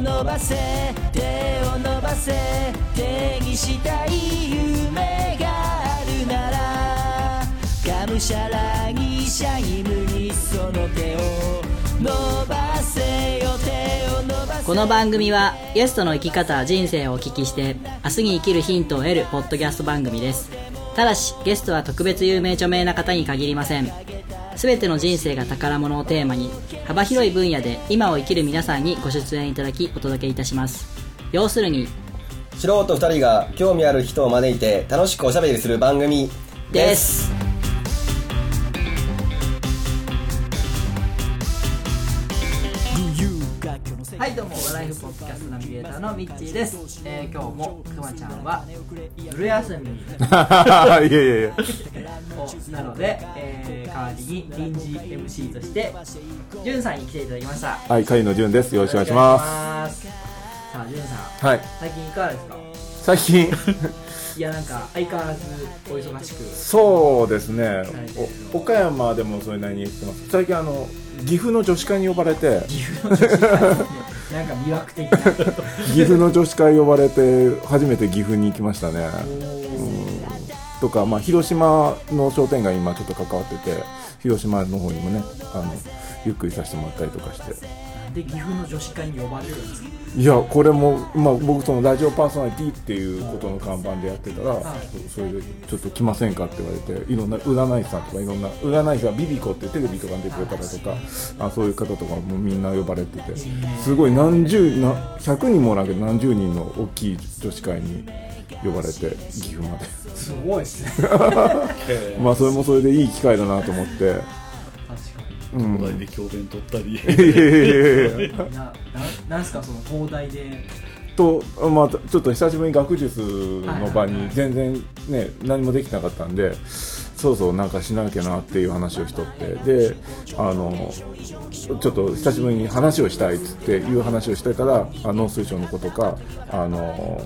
伸ばせ手を伸ばせ手にしたい夢があるならがむしゃらにシャイムにその手を伸ばせよ手を伸ばせこの番組はゲストの生き方人生をお聞きして明日に生きるヒントを得るポッドキャスト番組ですただしゲストは特別有名著名な方に限りません全ての人生が宝物をテーマに幅広い分野で今を生きる皆さんにご出演いただきお届けいたします。要するに素人2人が興味ある人を招いて楽しくおしゃべりする番組ですどうもライフポッドキャストナビゲーターのミッチーです、えー、今日もくまちゃんはずる休み。いやいやいや。をなので、えー、代わりに臨時 MC としてじゅんさんに来ていただきました。はい狩野潤です。よろしくお願いします。すさあじゅんさん。はい。最近いかがですか？最近。いやなんか相変わらずお忙しく。そうですね。お岡山でもそれなりに言ってます。最近あの岐阜の女子会に呼ばれて。岐阜の女子会？なんか魅惑的な。岐阜の女子会呼ばれて初めて岐阜に行きましたね。とか、まあ、広島の商店街に今ちょっと関わってて広島の方にもねあのゆっくりさせてもらったりとかして。で岐阜の女子会に呼ばれるんですか？いやこれも、まあ、僕そのラジオパーソナリティっていうことの看板でやってたら、そそれでちょっと来ませんかって言われていろんな占い師さんとかいろんな占い師はビビコってテレビとかに出てくれたりとかあそういう方とかもみんな呼ばれててすごい何十な100人もおらんけど何十人の大きい女子会に呼ばれて岐阜まで。すごいですね。まあそれもそれでいい機会だなと思って東大で教鞭取ったりいやいやいやいやになななんすかその東大でと、まあ、ちょっと久しぶりに学術の場に全然ね何もできなかったんでそうそうなんかしなきゃなっていう話をしとって。であのちょっと久しぶりに話をしたいっつっていう話をしてたらあ農水省の子とかあの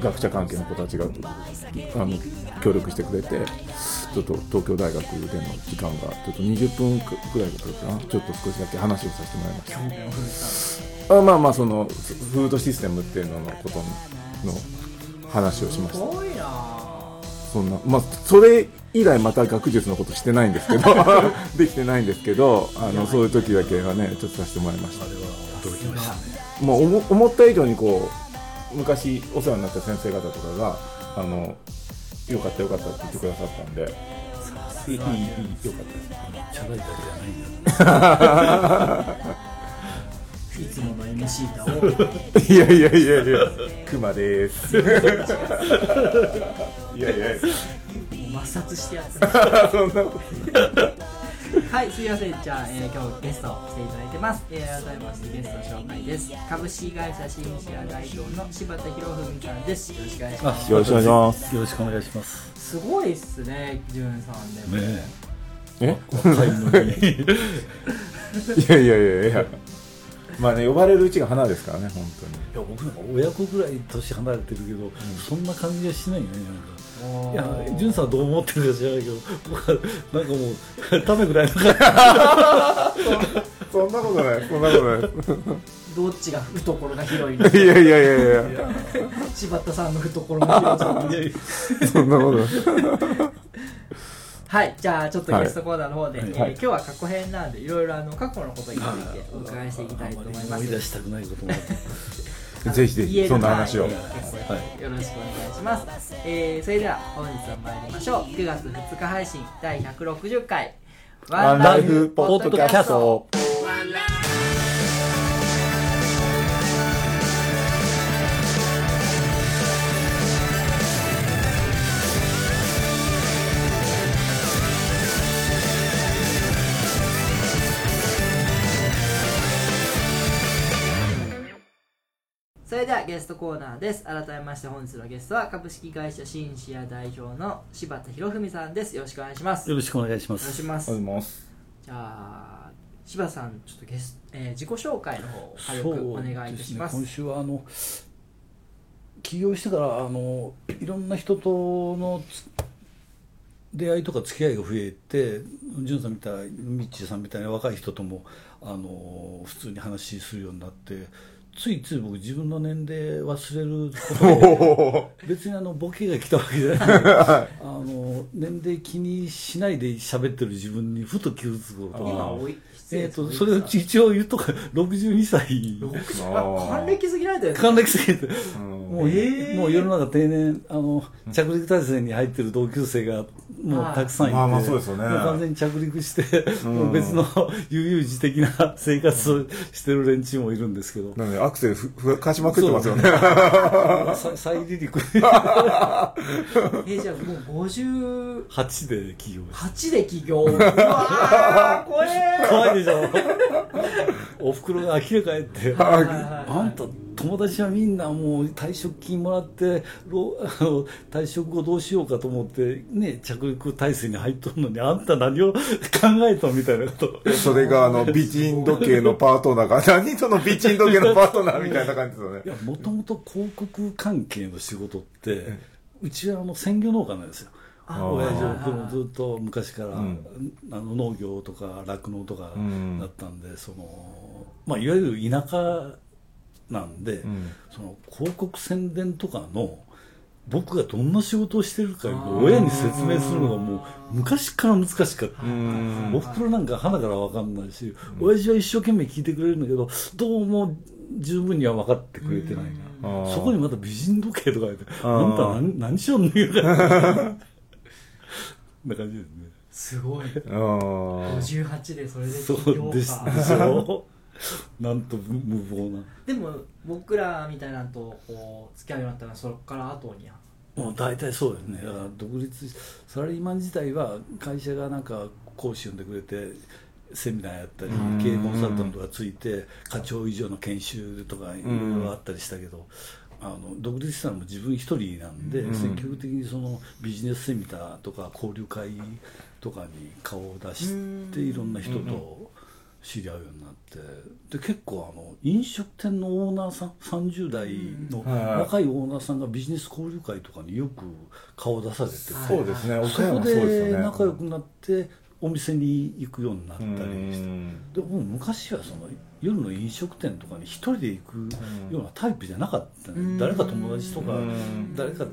学者関係の子たちがあの協力してくれてちょっと東京大学での時間がちょっと20分くらいだったかな。ちょっと少しだけ話をさせてもらいました。あまあまあそのフードシステムっていうののことの話をしました。すごいなそんなまあそれ以来また学術のことしてないんですけど できてないんですけどあのそういう時だけはねちょっとさせてもらいました。あれは驚きましたね。もう思思った以上にこう昔お世話になった先生方とかがあのよかったよかったって言ってくださったんで。いいいいいいよかったです。チャラいだけじゃないんだ いつもの MC だをいやいやいやいや、クマです。いやいや、抹殺してやってますそんなこと。はい、すいません。じゃあ、えー今日ゲスト来ていただいてます。えー改めましてゲスト紹介です。株式会社シンシア代表の柴田博文さんです。よろしくお願いします。よろしくお願いします。よろしくお願いしますすごいっすね、ジュンさんでも。ねええ？若いのにいやいやいやいや。まあね、呼ばれるうちが花ですからね、本いや僕なんか親子ぐらい年離れてるけど、そんな感じはしないねなんか。いや潤さんはどう思ってるか知らないけど僕はなんかもうためぐらいの感当に。そんなことない、そんなことない。どっちが懐が広いのいやいや。いやいや、柴田さんの懐が広い やいや。そんなことない。はい、じゃあちょっとゲストコーナーの方で、はいえー今日は過去編なんでいろいろあの過去のことについてお伺いしていきたいと思いま 思い出す。したくないこともあってぜひぜひ、そんな話を言え。る範囲で結構よろしくお願いします。えーそれでは本日は参りましょう。9月2日配信第160回ワンライフポッドキャスト。れではゲストコーナーです。改めまして本日のゲストは株式会社シンシア代表の柴田博文さんです。よろしくお願いします。よよろしくお願いしまろしくお願いすします。じゃあ柴田さんちょっとゲス、えー自己紹介の方を軽くお願いいたします。今週はあの起業してからあのいろんな人とのつ出会いとか付き合いが増えて潤さんみたいミッチーさんみたいな若い人ともあの普通に話するようになってついつい僕自分の年齢忘れることが別にあのボケが来たわけじゃない。あの年齢気にしないで喋ってる自分にふと気づくことが。今おい。えー、とそれを一応言うとか62歳。還暦すぎないだよね還暦すぎて。うんもう,、えー。もう世の中定年あの着陸体制に入ってる同級生がもうたくさんいて、まあまあそうですよね。も完全に着陸して、もう別の悠々自適な生活をしてる連中もいるんですけど、なのでアクセルふふかしまくってますよね。さ再離陸えじゃあもう58 8で起業しで起業うわー怖え怖いでしょおふくろが呆れ返ってあんた友達はみんなもう退職金もらって 退職後どうしようかと思ってね着陸体制に入っとるのにあんた何を考えたみたいなこと。それがあの 美人時計のパートナーが、何その美人時計のパートナーみたいな感じですよね。い。やもともと広告関係の仕事ってうちはあの鮮魚農家なんですよ。あ親父もずっと昔から、ん。あの農業とか酪農とかん。だったんで、そのまあ、いわゆる田舎なんで、ん。その広告宣伝とかの僕がどんな仕事をしてるかを親に説明するのがもう昔から難しかった。おふくろなんか鼻から分かんないし、親父は一生懸命聞いてくれるんだけどどうも十分には分かってくれてないな、そこにまた美人時計とか言ってあんた何何しよんの言うからな感じですね。すごい。あー。58でそれでそ起業うですかでしょ なんと無謀な。でも僕らみたいなのとこう付き合うようになったのはそこから後にもう大体そうですね。だから独立しサラリーマン自体は会社がなんか講師呼んでくれてセミナーやったりん。経営コンサルタントがついて課長以上の研修とかいろいろあったりしたけどあの独立したのも自分一人なんで、うん。積極的にそのビジネスセミナーとか交流会とかに顔を出していろんな人と知り合うようになってで結構あの飲食店のオーナーさん30代のはい若いオーナーさんがビジネス交流会とかによく顔を出されてて、そうですね。岡そこで。仲良くなってお店に行くようになったりしてうん。でも昔はその夜の飲食店とかに一人で行くようなタイプじゃなかったね、うん。誰か友達とかうん。誰か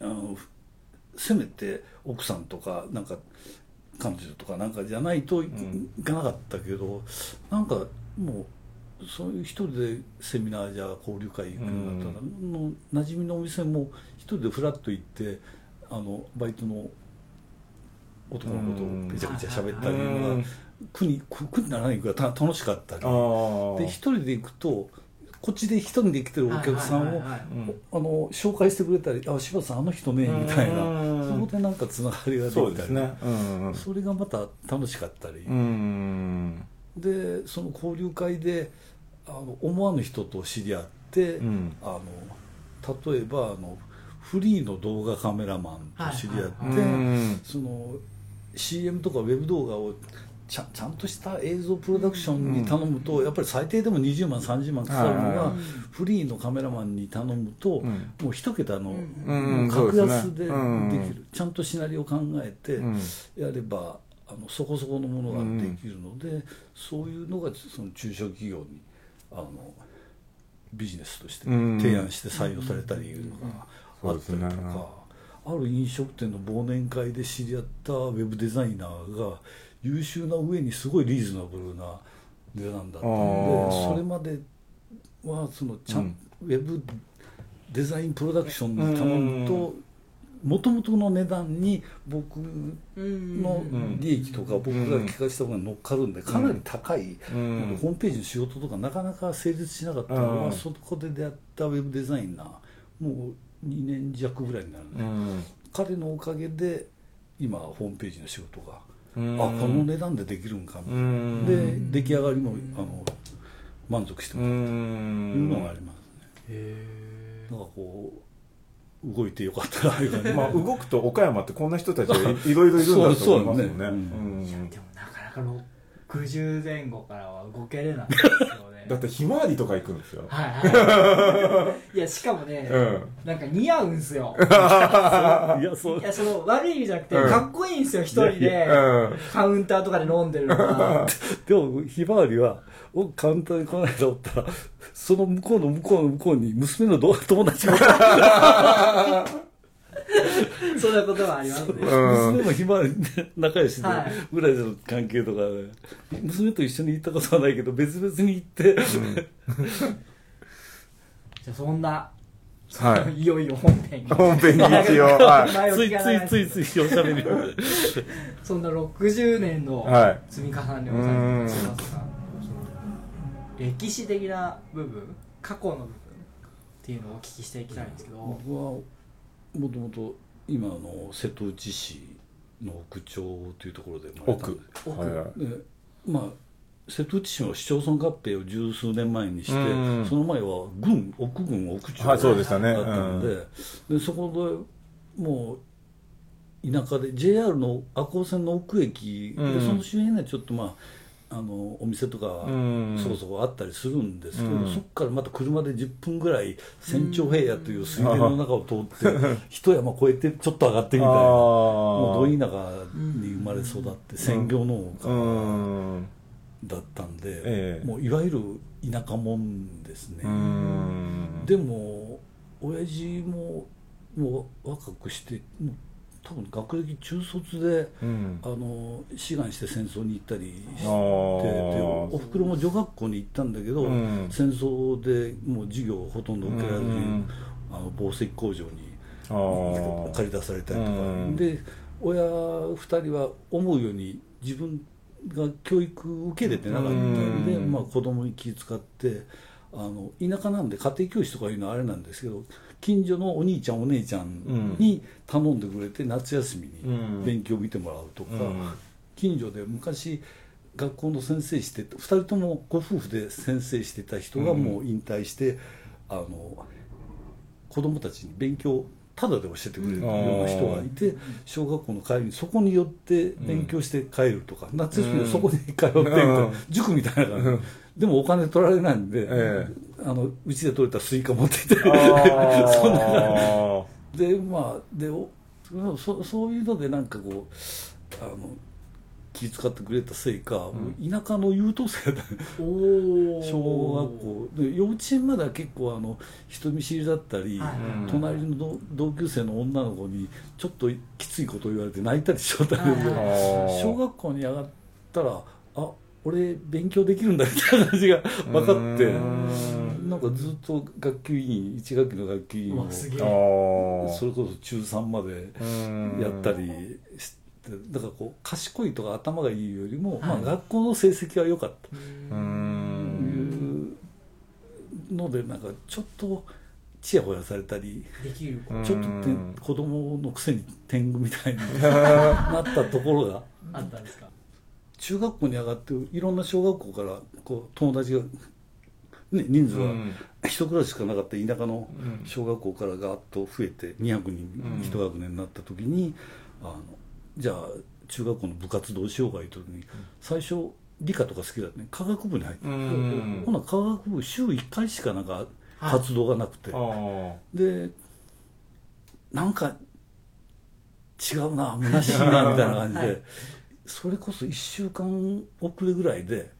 あのせめて奥さんとかなんか彼女とかなんかじゃないとい行かなかったけど、なんかもうそういう一人でセミナーじゃ交流会行くようになったら、の馴染みのお店も一人でフラッと行ってあのバイトの男の子とめちゃくちゃ喋ったりうん。が苦に苦苦にならないぐら楽しかったり。で一人で行くとこっちで一人で来てるお客さんをはいはいはいはい。あの紹介してくれたり「あ柴田さんあの人ね」みたいな。うんそこでなんかつながりができたり。そうですね。うんうん。それがまた楽しかったり、うん。でその交流会であの思わぬ人と知り合って、うん。あの例えばあのフリーの動画カメラマンと知り合って、はいうんその CM とかウェブ動画をちゃちゃんとした映像プロダクションに頼むと、やっぱり最低でも20万30万かかるのが、フリーのカメラマンに頼むと、うん。もう一桁の、格安でできる、うんちゃんとシナリオを考えて、うん。やればあのそこそこのものができるので、そういうのがその中小企業にあのビジネスとしてうん提案して採用されたりいうのがあったりとか、ねある飲食店の忘年会で知り合ったウェブデザイナーが優秀な上にすごいリーズナブルな値段だったあのでーそれまではそのちゃん、ウェブデザインプロダクションに頼むともともとの値段に僕の利益とか僕が聞かせたものが乗っかるんでかなり高い、ホームページの仕事とかなかなか成立しなかったのは、うん。そこで出会ったウェブデザイナーもう2年弱ぐらいになるね、うん。彼のおかげで今ホームページの仕事が、うんあこの値段でできるんか。みたいな、うん。で出来上がりもあの満足してうもらういうのがあんりますね、なんかこう動いてよかったないうかね。まあ動くと岡山ってこんな人たちがいいろいろいるんだと思いますもんね。でもなかなか60前後からは動けれないですよねだってひまわりとか行くんですよ。はいはい。いやしかもね、うん。なんか似合うんすよ。いやそう。いやその悪い意味じゃなくて、うん。かっこいいんですよ一人で。うん。カウンターとかで飲んでるのが。でもひまわりはおカウンターにこの間おったらその向こうの向こうの向こうに娘のど友達が そんなことはありますね。う。ん。娘もひまわりで仲良しで、はい。ぐらいの関係とかで。娘と一緒に行ったことはないけど別々に行って、じゃあそんな、はい。いよいよ本編に。本編に一応はい。前ついついついついおしゃべりそんな60年のはい。積み重ねをされてますが、その歴史的な部分過去の部分っていうのをお聞きしていきたいんですけど、僕はもともと今の瀬戸内市の奥町というところで生まれたんです奥はいはいでまあ瀬戸内市の市町村合併を十数年前にして、うんその前は郡奥郡奥町はいそうでしたね。だったので,、でそこでもう田舎で JR の赤穂線の奥駅、うんでその周辺にはちょっとまああのお店とかそこそこあったりするんですけど、うん。そこからまた車で10分ぐらい千丁平野という水田の中を通って 一山越えてちょっと上がってみたいなもうど田舎に生まれ育って専業農う家ん。だったんで、ええ。もういわゆる田舎もんですね、うん。でも親父ももう若くして多分学歴中卒で、うん。あの志願して戦争に行ったりしておふくろも女学校に行ったんだけど、うん。戦争でもう授業をほとんど受けられずに、うんあの紡績工場に借り出されたりとか、うんで親2人は思うように自分が教育受けれてなかったんで、うん。まあ、子供に気遣ってあの田舎なんで家庭教師とかいうのはあれなんですけど近所のお兄ちゃんお姉ちゃんに頼んでくれて夏休みうん。に勉強を見てもらうとか、うん。近所で昔学校の先生して2人ともご夫婦で先生してた人がもう引退して、あの子供たちに勉強をタダで教えてくれるような人がいて小学校の帰りにそこに寄って勉強して帰るとか、夏休みはそこに通ってみたいな、うん。塾みたいな感じでもお金取られないんで、えあのうちで取れたスイカ持ってきて。そんな感じ。でまあでおそそういうのでなんかこうあの気遣ってくれたせいか、田舎の優等生だ。ね 小学校。で幼稚園までは結構あの人見知りだったり、はい。隣の同同級生の女の子にちょっときついこと言われて泣いたりしちゃったんだけど、はいはい。小学校に上がったらあ俺勉強できるんだみたいな感じが分かって。うん。なんかずっと学級委員1学期の学級委員をそれこそ中3までうん。やったりしてだからこう賢いとか頭がいいよりも、まあ、はい学校の成績は良かった。うとん。いうのでなんかちょっとちやほやされたりできる子うん。ちょっとて子供のくせに天狗みたいに なったところがあったんですか？中学校に上がっていろんな小学校からこう友達が、ね、人数はうん。一クラスしかなかった田舎のうん。小学校からガーッと増えて200人うん一学年になった時にあのじゃあ中学校の部活どうしようかいう時に最初理科とか好きだったね。科学部に入って。うん。ほな科学部週1回しかなんか活動がなくて、でなんか違うな虚しいなみたいな感じで、は いそれこそ1週間遅れぐらいで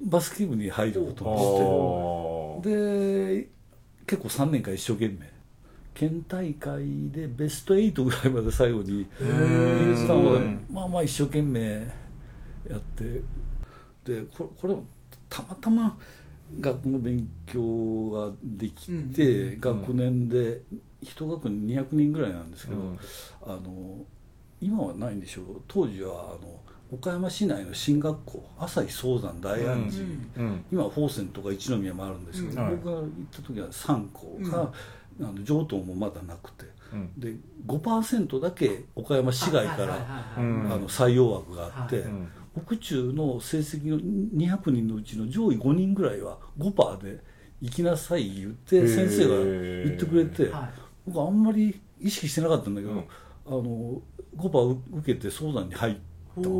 バスケ部に入ることにしてで結構3年間一生懸命。県大会でベスト8ぐらいまで最後に入れてたのでうんまあまあ一生懸命やって。でこれこれもたまたま学校の勉強ができて、うん学年で一学年200人ぐらいなんですけど、うん。あの今はないんでしょう。当時はあの岡山市内の進学校朝日早山大安寺、うん。今は宝泉とか一宮もあるんですけど、うん。はい。僕が行った時は3校が、あの上東もまだなくて。うん。で5%だけ岡山市外からあの採用枠があって、北中の成績の200人のうちの上位5人ぐらいは5%で行きなさい言って先生が言ってくれて、はい。僕あんまり意識してなかったんだけど、うん。あの5%受けて相談に入った。なん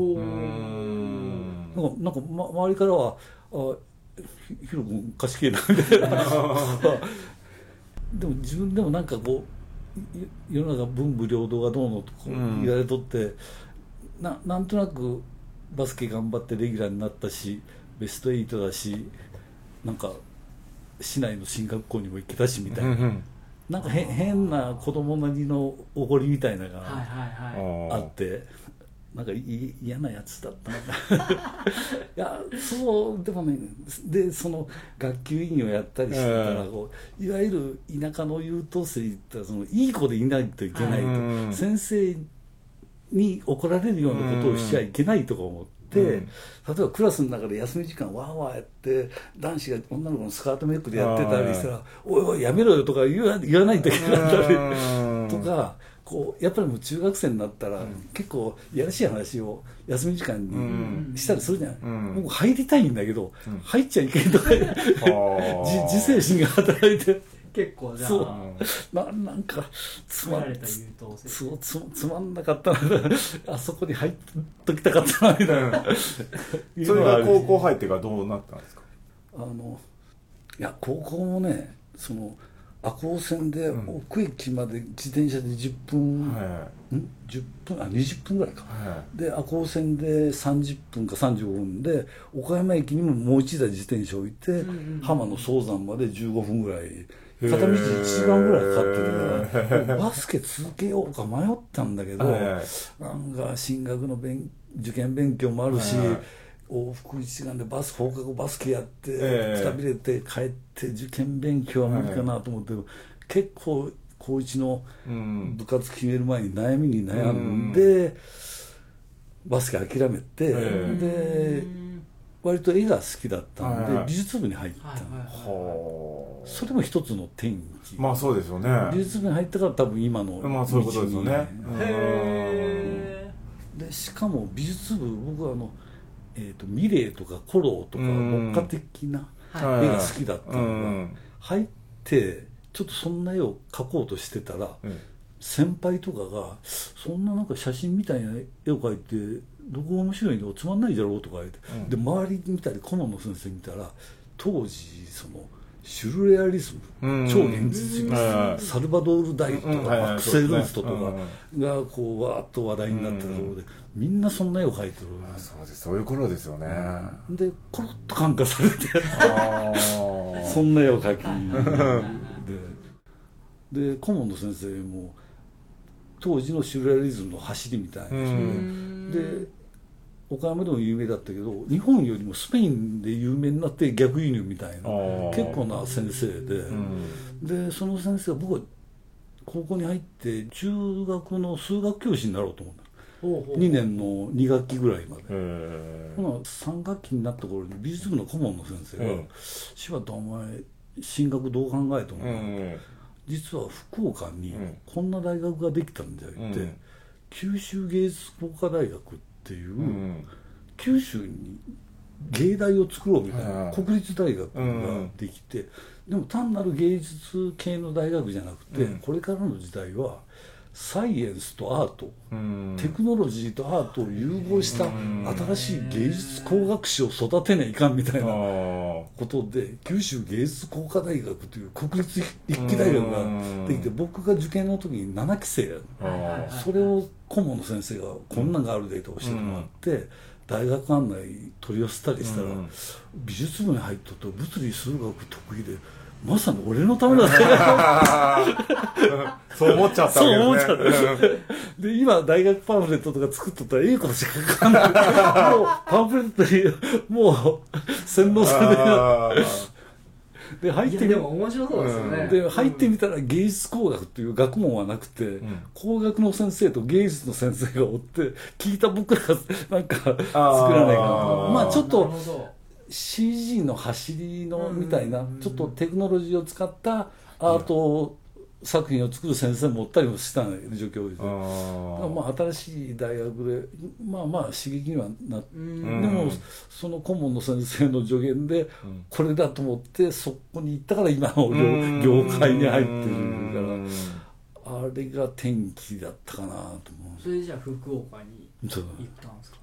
かなんか、ま、周りからは「あひひろ君賢いな」みたいな。でも自分でもなんかこう世の中文武両道がどうのとこううん。言われとって、ななんとなくバスケ頑張ってレギュラーになったしベスト8だしなんか市内の進学校にも行けたしみたいな、うんうんなんかへ変な子供なりのおごりみたいなのが、あってなんかい嫌なやつだったのか。いやそうでもねでその学級委員をやったりしてたら、うん。こういわゆる田舎の優等生ってそのいい子でいないといけないと、うん。先生に怒られるようなことをしちゃいけないとか思って。うん。例えばクラスの中で休み時間わーわーやって男子が女の子のスカートメイクでやってたりしたら「おいおいやめろよ」とか言わ言わないといけなかったりうん。とかこうやっぱりもう中学生になったら、結構いやらしい話を休み時間うん。にしたりするじゃない、うん。もう入りたいんだけど、入っちゃいけんとか 自制心が働いて結構じゃそう。あななんかつまられた優等生つつつまんなかった。な あそこに入っときたかったなみたいな、それが高校入ってからどうなったんですか？あのいや高校もねその赤穂線で奥駅まで自転車で10分、はん？10分？あ20分ぐらいか、いはで赤穂線で30分か35分で岡山駅にももう一台自転車置いて、浜野総山まで15分ぐらい片道1時間ぐらいかかってるからバスケ続けようか迷ったんだけど、はいはい。なんか進学の勉受験勉強もあるし、はいはい。往復1時間でバス放課後バスケやって、ええ。くたびれて帰って受験勉強は無理かなと思って、結構高一のうん部活決める前に悩みに悩んで、バスケ諦めて、え。で割と絵が好きだったんで、美術部に入ったの、はいはいはそれも一つの転機、まあそうですよね。美術部に入ったから多分今のまあそういうことですよね。へでしかも美術部僕はあの、えー、とミレーとかコローとかうん。牧歌的なはい。絵が好きだったのが、うん。入ってちょっとそんな絵を描こうとしてたら、うん。先輩とかが「そんななんか写真みたいな絵を描いてどこが面白いのつまんないだろ」うとか言って、うん。で周り見たり顧問の先生見たら当時そのシュルレアリスム、うん。超現実主義、はいサルバドール・ダイとか、うん。はいはい。アクセル・ルーストとかがこうわーっと話題になったところで、みんなそんな絵を描いてる、そうです。そういう頃ですよね。あでコロッと感化されて。あ そんな絵を描き。でで顧問の先生も当時のシュルレアリズムの走りみたいな、うん。で岡山でも有名だったけど日本よりもスペインで有名になって逆輸入みたいな結構な先生で、うん。でその先生は僕は高校に入って中学の数学教師になろうと思ったほうほう2年の2学期ぐらいまで、へほな3学期になった頃に美術部の顧問の先生がうん「柴田お前進学どう考えと思う、うん。実は福岡にうん。こんな大学ができたんだよって、うん。九州芸術工科大学っていう、うん。九州に芸大を作ろうみたいな、はい国立大学ができて、でも単なる芸術系の大学じゃなくて、うん。これからの時代はサイエンスとアート、うん。テクノロジーとアートを融合した新しい芸術工学士を育てないかんみたいなあことで九州芸術工科大学という国立一期大学ができて僕が受験の時に7期生やそれを顧問の先生がこんなんがあるでと教えてもらって、大学案内取り寄せたりしたら、うん。美術部に入っとって物理数学得意でまさに俺のためだ そう思っちゃったわけですね。そう思っちゃった。で今大学パンフレットとか作っとったらええことしか書かないもうパンフレットにもう洗脳されてあで入ってみでも面白そうですよね、で入ってみたら芸術工学という学問はなくて、工学の先生と芸術の先生がおって聞いた僕らがなんか作らないかな。まあちょっとほど CG の走りのみたいなちょっとテクノロジーを使ったアート作品を作る先生もおったりもした状況で、あまあ、新しい大学でまあまあ刺激にはなって、ん。でもその顧問の先生の助言でこれだと思ってそこに行ったから今の業業界に入ってるからあれが転機だったかなと思それじゃあ福岡に行ったんですか？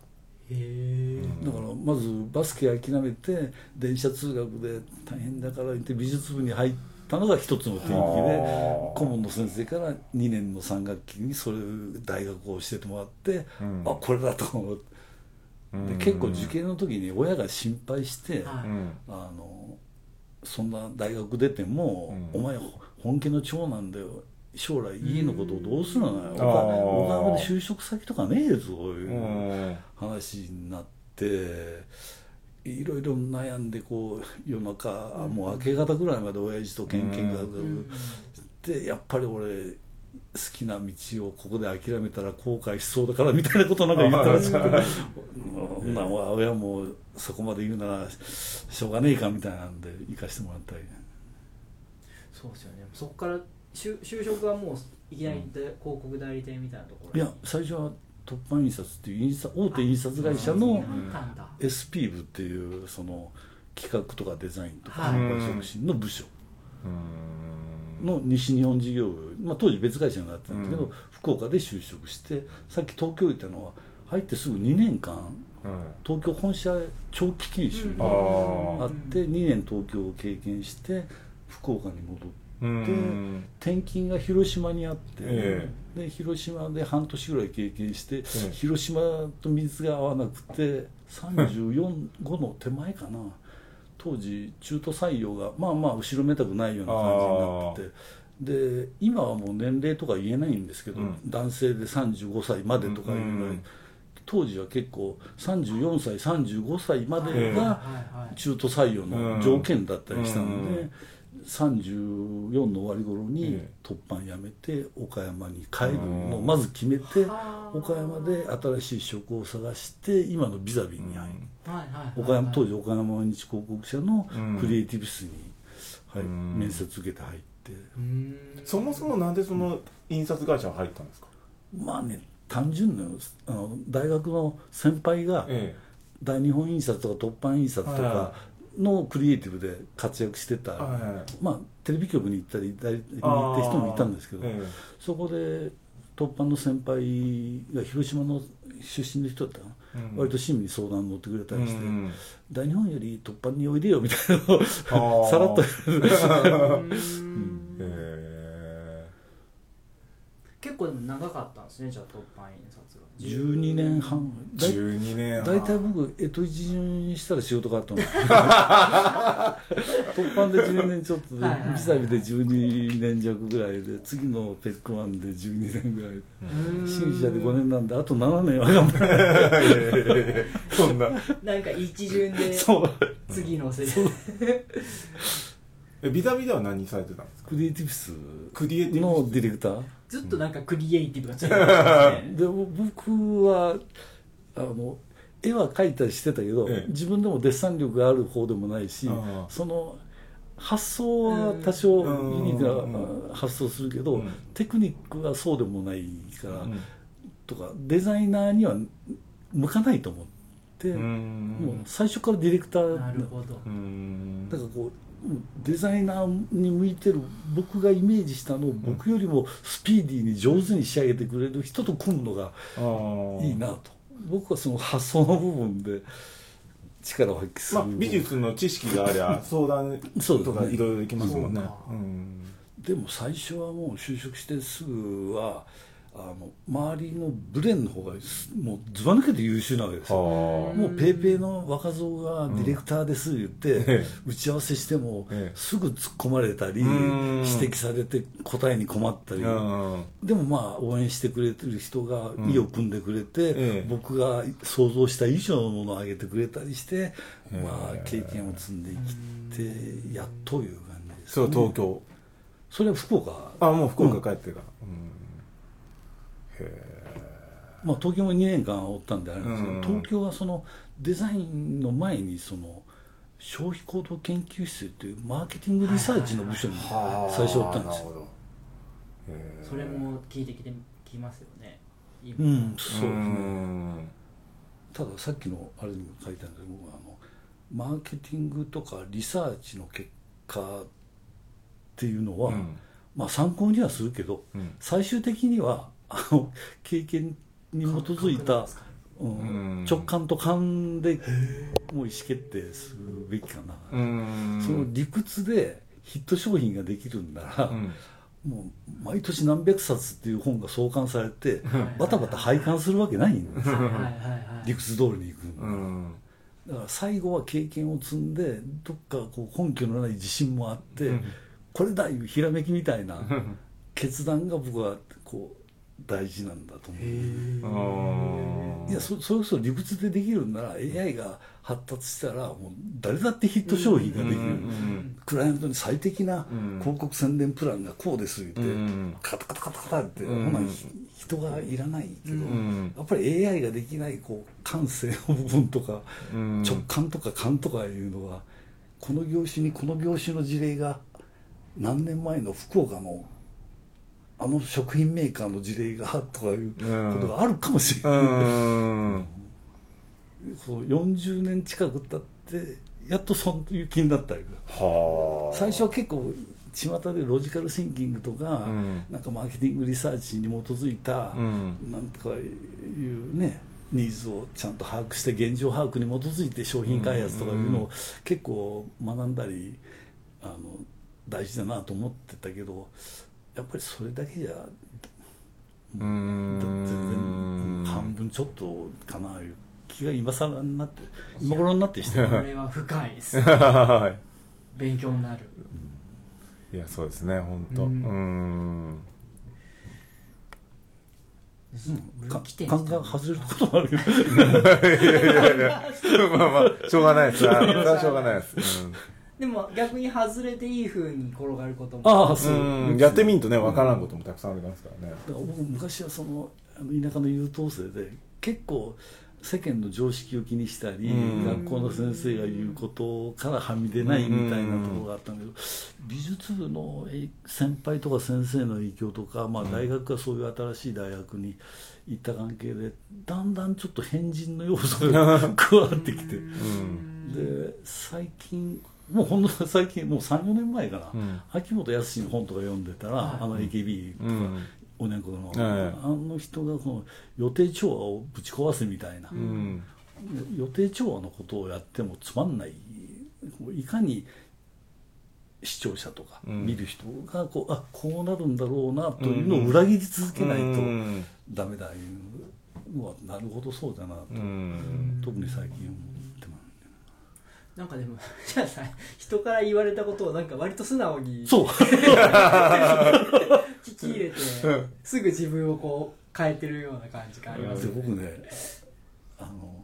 だからまずバスケ諦めて電車通学で大変だから言って美術部に入ったのが一つの転機で顧問の先生から2年の3学期にそれ大学を教えてもらって、うん。あこれだと思ってうん。で結構受験の時に親が心配して、はい。うんあのそんな大学出ても、うん。お前本家の長男で将来家のことをどうするのよ、ん。おかで就職先とかねえぞいううん。話になっていろいろ悩んでこう夜中、もう明け方ぐらいまで親父とけんけん。がでやっぱり俺好きな道をここで諦めたら後悔しそうだからみたいなことなんか言ったらしくて。うん。な親もそこまで言うならしょうがねえかみたいなんで行かしてもらったりそうですよね。そこから就就職はもういきなりで広告代理店みたいなところ。いや最初は突版印刷っていう印刷大手印刷会社の SP 部っていうその企画とかデザインとか促進の部署。うん。の西日本事業部、まあ、当時別会社になってたんですけど、うん。福岡で就職してさっき東京行ったのは入ってすぐ2年間東京本社長期研修うんがああって2年東京を経験して福岡に戻ってうん転勤が広島にあって、えで広島で半年ぐらい経験して、え広島と水が合わなくて34五の手前かな。当時中途採用がまあまあ後ろめたくないような感じになってて。で今はもう年齢とか言えないんですけど、うん。男性で35歳までとかいうぐらい、うん当時は結構34歳35歳までええ。が中途採用の条件だったりしたので、うん34の終わり頃にええ。突版やめて岡山に帰るのをうんまず決めて岡山で新しい職を探して今のビザビーに入る、岡山当時岡山毎日広告社のうん。クリエイティブ室に、はいうん。面接受けて入って。そもそもなんでその印刷会社に入ったんですか？まあね単純なあの大学の先輩がえ大日本印刷とか突版印刷とはかのクリエイティブで活躍してた、えはい。まあ、テレビ局に行ったり行った人もいたんですけど、えそこで突版の先輩が広島の出身の人だったかな、うん。割と親身に相談に乗ってくれたえりして、うん大日本より突版においでよみたいなのを さらっとえ 結構でも長かったんですねじゃあ突版印刷が12年半。ー、だい12年大体僕江戸一巡にしたら仕事があったの。突版で12年ちょっとでビザビで12年弱ぐらいで次のペックワンで12年ぐらい。で新社で5年なんであと7年は頑張る。そんななんか一巡で そう。次の世 えビザビでは何されてたんですか？クリエイティブスクリエイティブのディレクターずっとなんかクリエイティブがついてますね。で僕はあの絵は描いたりしてたけど、ええ。自分でもデッサン力がある方でもないしその発想は多少うんユニークうんな発想するけど、うん。テクニックはそうでもないから、うん。とかデザイナーには向かないと思って、うん。もう最初からディレクターなる。ほど。うん。だからこうデザイナーに向いてる僕がイメージしたのを僕よりもスピーディーに上手に仕上げてくれる人と組むのがいいなと。僕はその発想の部分で力を発揮する、まあ、美術の知識がありゃ 相談とかいろいろできますもんね。そうか。うん。でも最初はもう就職してすぐはあの周りのブレーンの方がすもうずば抜けて優秀なわけですよ。はもうペーペーの若造がディレクターです言って、ええ。打ち合わせしてもええ。すぐ突っ込まれたり、うん。指摘されて答えに困ったり、でもまあ応援してくれてる人が意を組んでくれて、ええ。僕が想像した以上のものをあげてくれたりして、えまあ経験を積んできてやっという感じです、そう東京。それは福岡。あもう福岡帰ってから、うんまあ、東京も2年間おったんであれなんですけど、うん東京はそのデザインの前にその消費行動研究室というマーケティングリサーチの部署に最初おったんですよ。よそれも聞いてきてきますよね。今。うん、そうですね。ん。たださっきのあれにも書いてあるんだけど僕はあのマーケティングとかリサーチの結果っていうのは、うん。まあ参考にはするけど、うん。最終的にはあの経験に基づいた、うん。うん直感と勘でもう意思決定するべきかな、うん。その理屈でヒット商品ができるんなら、もう毎年何百冊っていう本が創刊されて、バタバタ廃刊するわけないんです理屈通りにいくん。だだから最後は経験を積んでどっかこう根拠のない自信もあって、これだいうひらめきみたいな決断が僕はこう大事なんだと思う。いやそそれこそ理屈でできるんなら AI が発達したらもう誰だってヒット商品ができる、クライアントに最適な広告宣伝プランがこうです言って、んカタカタカタカタって、うんほなひ人がいらないけど、んやっぱり AI ができないこう感性の部分とか、うん。直感とか感とかいうのはこの業種にこの業種の事例が何年前の福岡のあの食品メーカーの事例がとかいうことがあるかもしれない。うんそう40年近く経ってやっとそういう気になったりはあ。最初は結構巷でロジカルシンキングとか、うん。なんかマーケティングリサーチに基づいた、うん。なんとかいうねニーズをちゃんと把握して現状把握に基づいて商品開発とかいうのを結構学んだりあの大事だなと思ってたけどやっぱりそれだけじゃう全然ん半分ちょっとかないう気が今更になって今頃になってしてる。これは深いです。は 勉強になる。いいやそうですね本当。ううん。んか来て勘が外れることもあるけど まあまあしょうがないです。それはしょうがないですでも逆に外れていい風に転がることも。ああそう。う、んやってみんとね分からんこともたくさんありますからね。だから僕昔はその田舎の優等生で結構世間の常識を気にしたり、うん。学校の先生が言うことからはみ出ないみたいなところがあったんだけど、美術部のえ先輩とか先生の影響とか、まあ、大学がそういう新しい大学に行った関係でだんだんちょっと変人の要素が 加わってきて、うん。で最近もうほんの最近もう34年前かな、うん。秋元康の本とか読んでたら、あの AKB とか、うん。おねんこの、はいあの人がこの予定調和をぶち壊すみたいな、うん。予定調和のことをやってもつまんない。いかに視聴者とかうん。見る人がこう、あこうなるんだろうなというのを裏切り続けないとうん。ダメだいうのはなるほどそうだなと、うん。特に最近思ってます。なんかでも じゃあさ人から言われたことをなんか割と素直にそう。聞き入れてすぐ自分をこう変えてるような感じがあります。よねで僕ねあの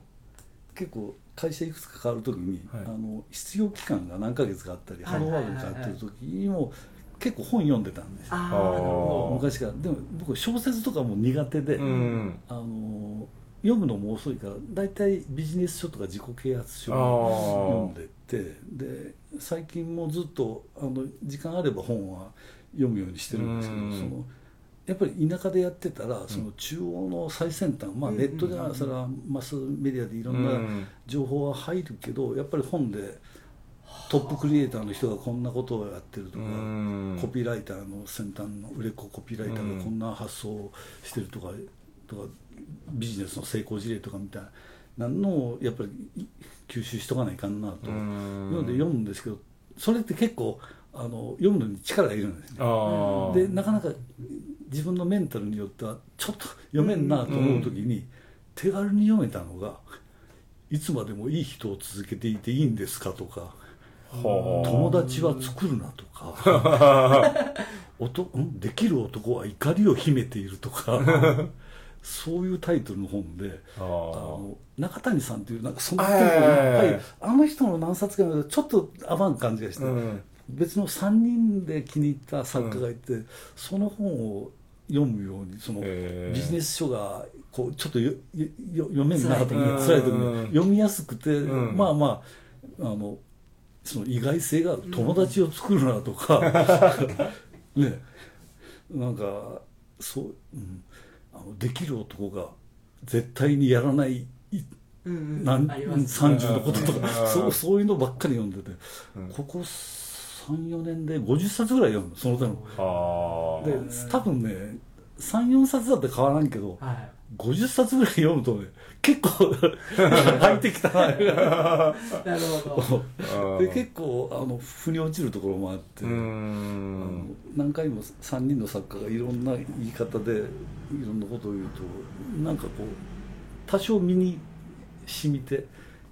結構会社いくつか変わる時に、はい。あの失業期間が何ヶ月かあったり、はいハローワークが変わってる時にも結構本読んでたんですよ。ああなるほ昔から。でも僕小説とかも苦手で、うん。あの読むのも遅いから大体ビジネス書とか自己啓発書あをー。読んでてで最近もずっとあの時間あれば本は読むようにしてるんですけど、うん。そのやっぱり田舎でやってたらその中央の最先端、まあ、ネットではそれはマスメディアでいろんうなん。情報は入るけどやっぱり本でトップクリエイターの人がこんなことをやってるとか、うん。コピーライターの先端の売れっ子コピーライターがこんな発想をしてるとか,、とかビジネスの成功事例とかみたいなのをやっぱり吸収しとかないかんなと。いううんので読むんですけどそれって結構あの読むのに力がいるんですね。でなかなか自分のメンタルによってはちょっと読めんなと思う時に手軽に読めたのが「いつまでもいい人を続けていていいんですか?」とか「友達は作るな」とか「おとん？できる男は怒りを秘めている」とか そういうタイトルの本で。あの中谷さんっていうなんかその人はいっぱりあの人の何冊かちょっと合わん感じがして、うん。別の3人で気に入った作家がいて、その本を読むようにそのビジネス書がこうちょっとよよよ読めんなと辛い思って辛い。時うん。に読みやすくて、うん。まあまああのその意外性がある友達を作るなとか、ね。なんかそう、うん、あのできる男が絶対にやらないいうんうん。なんあります30のこととかうん そうそういうのばっかり読んでて、ここ34年で50冊ぐらい読むのその手の。あで多分ね34冊だって変わらんけどはい。50冊ぐらい読むとね結構 入ってきたな。なるほど。で結構あの腑に落ちるところもあって、何回も3人の作家がいろんな言い方でいろんなことを言うとなんかこう多少身に染みて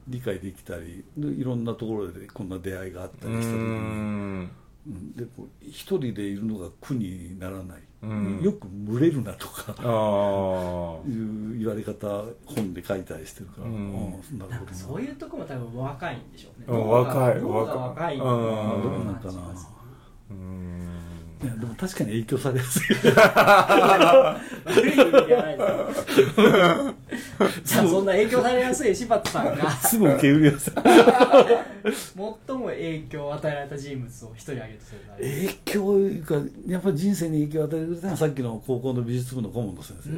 理解できたりでいろんなところでこんな出会いがあったうりした時に、でこう一人でいるのが苦にならない、うん。よく群れるなとかああいう言われ方本で書いたりしてるから、うん。ああなんかほどなそういうとこも多分若いんでしょうね。うん。若い。若い。若い。うん。あどうなんかな。うーんいやでも確かに影響されやすい。悪い意味じゃないあそんな影響されやすい柴田さんが。すぐ受け入れやすい最も影響を与えられた人物を一人挙げるとするなら影響がやっぱり人生に影響を与えてくれたのはさっきの高校の美術部の顧問の先生。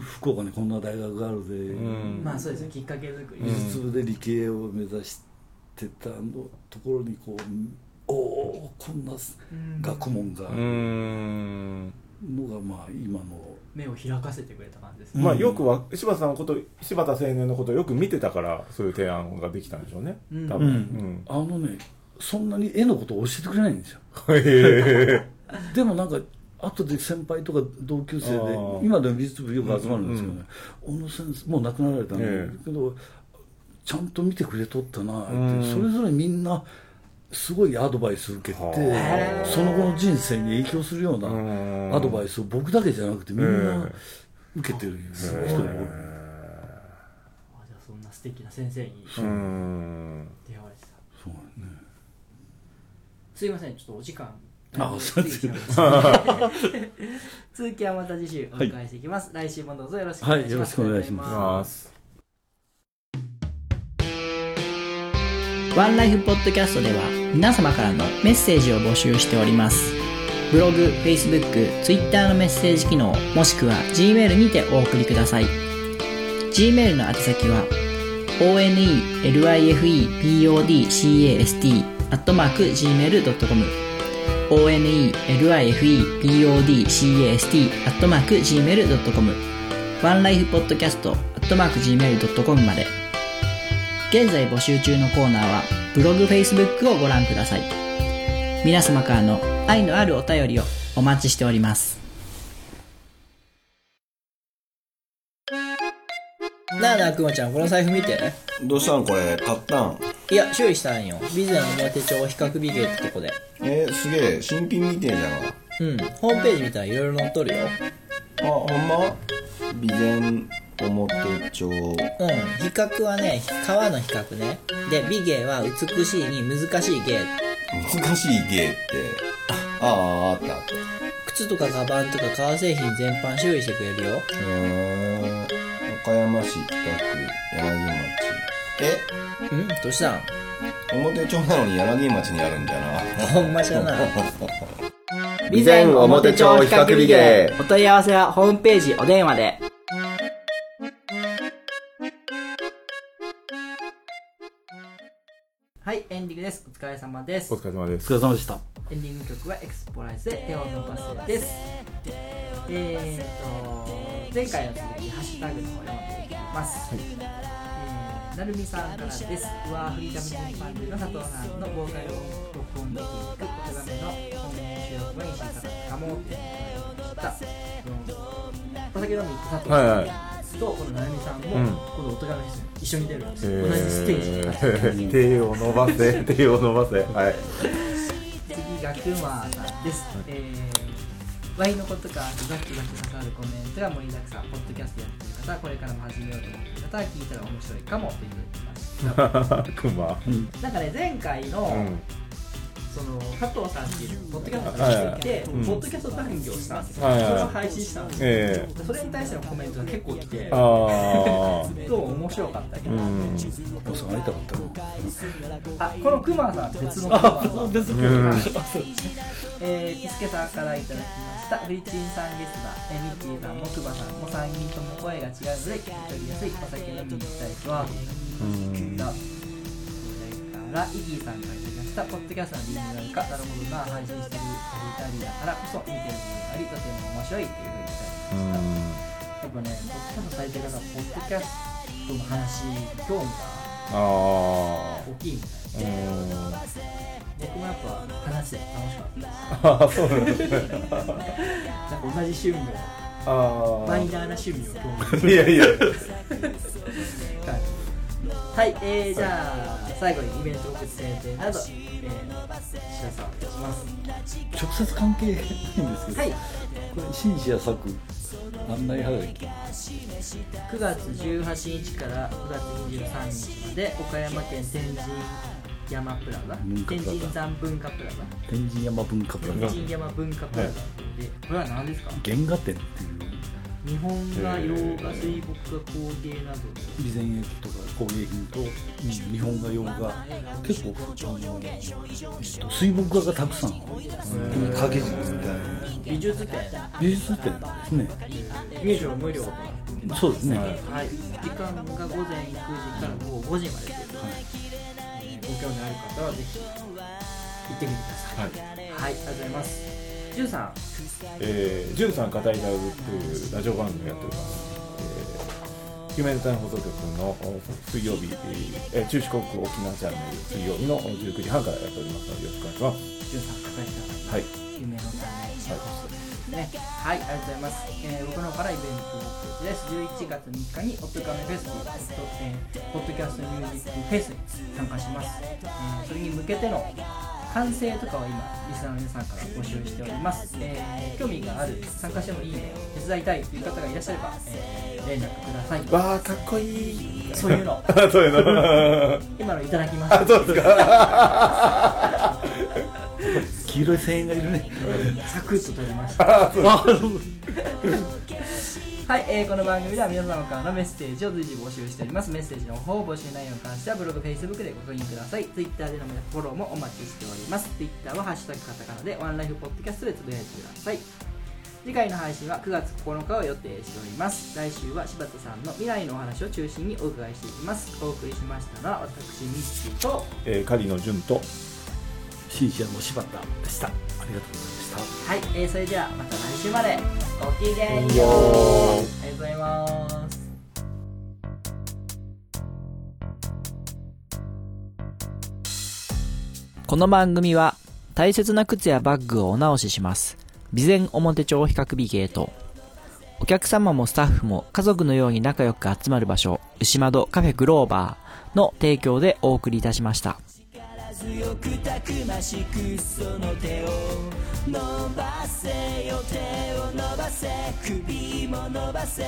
福岡にこんな大学があるで、ん。まあそうですねきっかけ作り、美術部で理系を目指してたのところにこうおおこんな学問が。あうーん。のがまあ今の。目を開かせてくれた感じですね、まあよくわ柴田さんのこと柴田青年のことをよく見てたからそういう提案ができたんでしょうね。うん。多分。うん。あのねそんなに絵のことを教えてくれないんですよ。でもなんか後で先輩とか同級生で今でも美術部よく集まるんですけどね、小野先生もう亡くなられたんだえけど、ちゃんと見てくれとったなって、うん。それぞれみんなすごいアドバイス受けて、はあ。その後の人生に影響するよううん。なアドバイスを僕だけじゃなくてみんなえ受けてる人が多い、あじゃあそんな素敵な先生に出会われてた。そうね。すいませんちょっとお時間。あそうです。続きはまた次週お迎えしていきます、来週もどうぞよろしくお願いします、はいよろしくお願いしますワンライフポッドキャストでは皆様からのメッセージを募集しております。ブログ、Facebook、Twitter のメッセージ機能、もしくは Gmail にてお送りください。Gmail の宛先は onelifepodcast.gmail.com onelifepodcast.gmail.com ワンライフポッドキャスト .gmail.com まで現在募集中のコーナーはブログ、Facebook をご覧ください。皆様からの愛のあるお便りをお待ちしております。なあなあくまちゃん、この財布見て。どうしたんこれ買ったん？いや、修理したんよ。備前表帳比較美芸ってとこで。えー、すげえ新品みてえじゃんうん、ホームページ見たらいろいろ載っとるよ。あほんま？備前表帳うん、比較はね、川の比較ね。で、美芸は美しいに難しい芸。難しい芸って。あ。ああった。靴とかカバンとか革製品全般修理してくれるよ。へえ岡山市北区柳町。え？うん、どうしたん？表帳なのに柳町にあるんだよな。ほんまじゃな。備前表帳比較美芸。お問い合わせはホームページお電話で。ディングです。お疲れ様ですお。疲れ様ですお疲れ様でしたエンディング曲はエクスポライズで手を伸ばせです。えーと、前回の続き、ハッシュタグの方読んでいきます。えーなるみさんからです。うわーフリーダムチンパンの佐藤さんのボーカルを録音できにくお手紙の本収録後に知りたかったかもって言われました。うんお酒飲みに行った佐藤はいはいさんとこのなるみさんも、うん。このお手紙です一緒に出るんです。えよ。同じステージ。に立ってー、手を伸ばせ 手を伸ばせ。はい。次がくまさんです、えー、ワイのことかザキザキ刺さるコメントが盛りだくさんポッドキャストやってる方これからも始めようと思ってる方は聞いたら面白いかもって言ってました クマ。なんかね前回の、うんその佐藤さんっていうポッドキャストがしていて、うん。ポッドキャスト談義をしたんですよ、はいはい。それを配信したんですよ、ええ。それに対してのコメントが結構来てああどう面白かったけど、うん。お父さん会いたかったの？あこのクマさん別のクマさん。別うん。えー、さんからいただきました。フリチンさんゲストだ、えー、ミッキーさんもクバさんも3人とも声が違うので聞き取りやすい。お酒飲みに行きたい人は。ということでそれからイギーさんからいただきましたポッドキャストのリニューアルかなるほどな配信してる2人だからこそ見てる部分がありとても面白いというふうにいただきました、やっぱねポッドキャストされてる方はポッドキャストの話興味が大きいみたいな。僕もやっぱ話してて楽しかったです。ああそうなんですねなんか同じ趣味のあマイナーな趣味を共有いやいや。はい、えー、じゃあ最後にイベント告知宣伝など、えー、石田さんお願いします直接関係ないんですけど、はい。これ紳士や作案内はがき9月18日から9月23日まで岡山県天神山プラザ。文化プラザ。天神山文化プラザ。天神山文化プラザ。天神山文化プラザでこれは何ですか？原画展っていう日本画洋画水墨画工芸など備前焼とか工芸品と、うん日本画洋画結構あの、えっと、水墨画がたくさん掛け軸みたいな美術展。美術展ですね。入場無料そうですね、はい、時間が午前9時から午後5時まで。とい。うことで、えーご興味ある方はぜひ行ってみてください。はい。はい、ありがとうございます。ジュンさん、えー、じゅんさん語り合うというラジオ番組をやっております。えー、夢の谷放送局のお水曜日、えー、中四国沖縄チャンネル水曜日の19時半からやっておりますのでよろしくお願いしジュンさん語りたはいい夢の種ね。はい、ありがとうございます。えー僕の方からイベントを告知です。11月3日にオットカメフェスという、えーポッドキャストミュージックフェスに参加します。えーそれに向けての完成とかを今、リスナーの皆さんから募集しております。えー興味がある、参加してもいいね、手伝いたいという方がいらっしゃれば、えー連絡ください。わあかっこいい。そういうの、そういうの。今のいただきました。そうですか。黄色い声援がいるねサクッと取りました。はい、えーこの番組では皆様からのメッセージを随時募集しております。メッセージの方、募集内容に関してはブログ、Facebook でご確認ください。Twitter でのフォローもお待ちしております。Twitter はハッシュタグカタカナでワンライフポッドキャストでつぶやいてください。次回の配信は9月9日を予定しております。来週は柴田さんの未来のお話を中心にお伺いしていきます。お送りしましたのは私、ミッチーと、えー、狩野純と。シンシアの柴田でしたありがとうございましたはい、えーそれではまた来週までごきげんよう。ありがとうございます。この番組は大切な靴やバッグをお直しします。備前表帳比較美ゲート。お客様もスタッフも家族のように仲良く集まる場所、牛窓カフェグローバーの提供でお送りいたしました。強くたくましくその手を伸ばせよ手を伸ばせ首も伸ばせ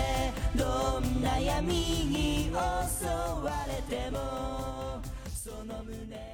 どんな闇に襲われてもその胸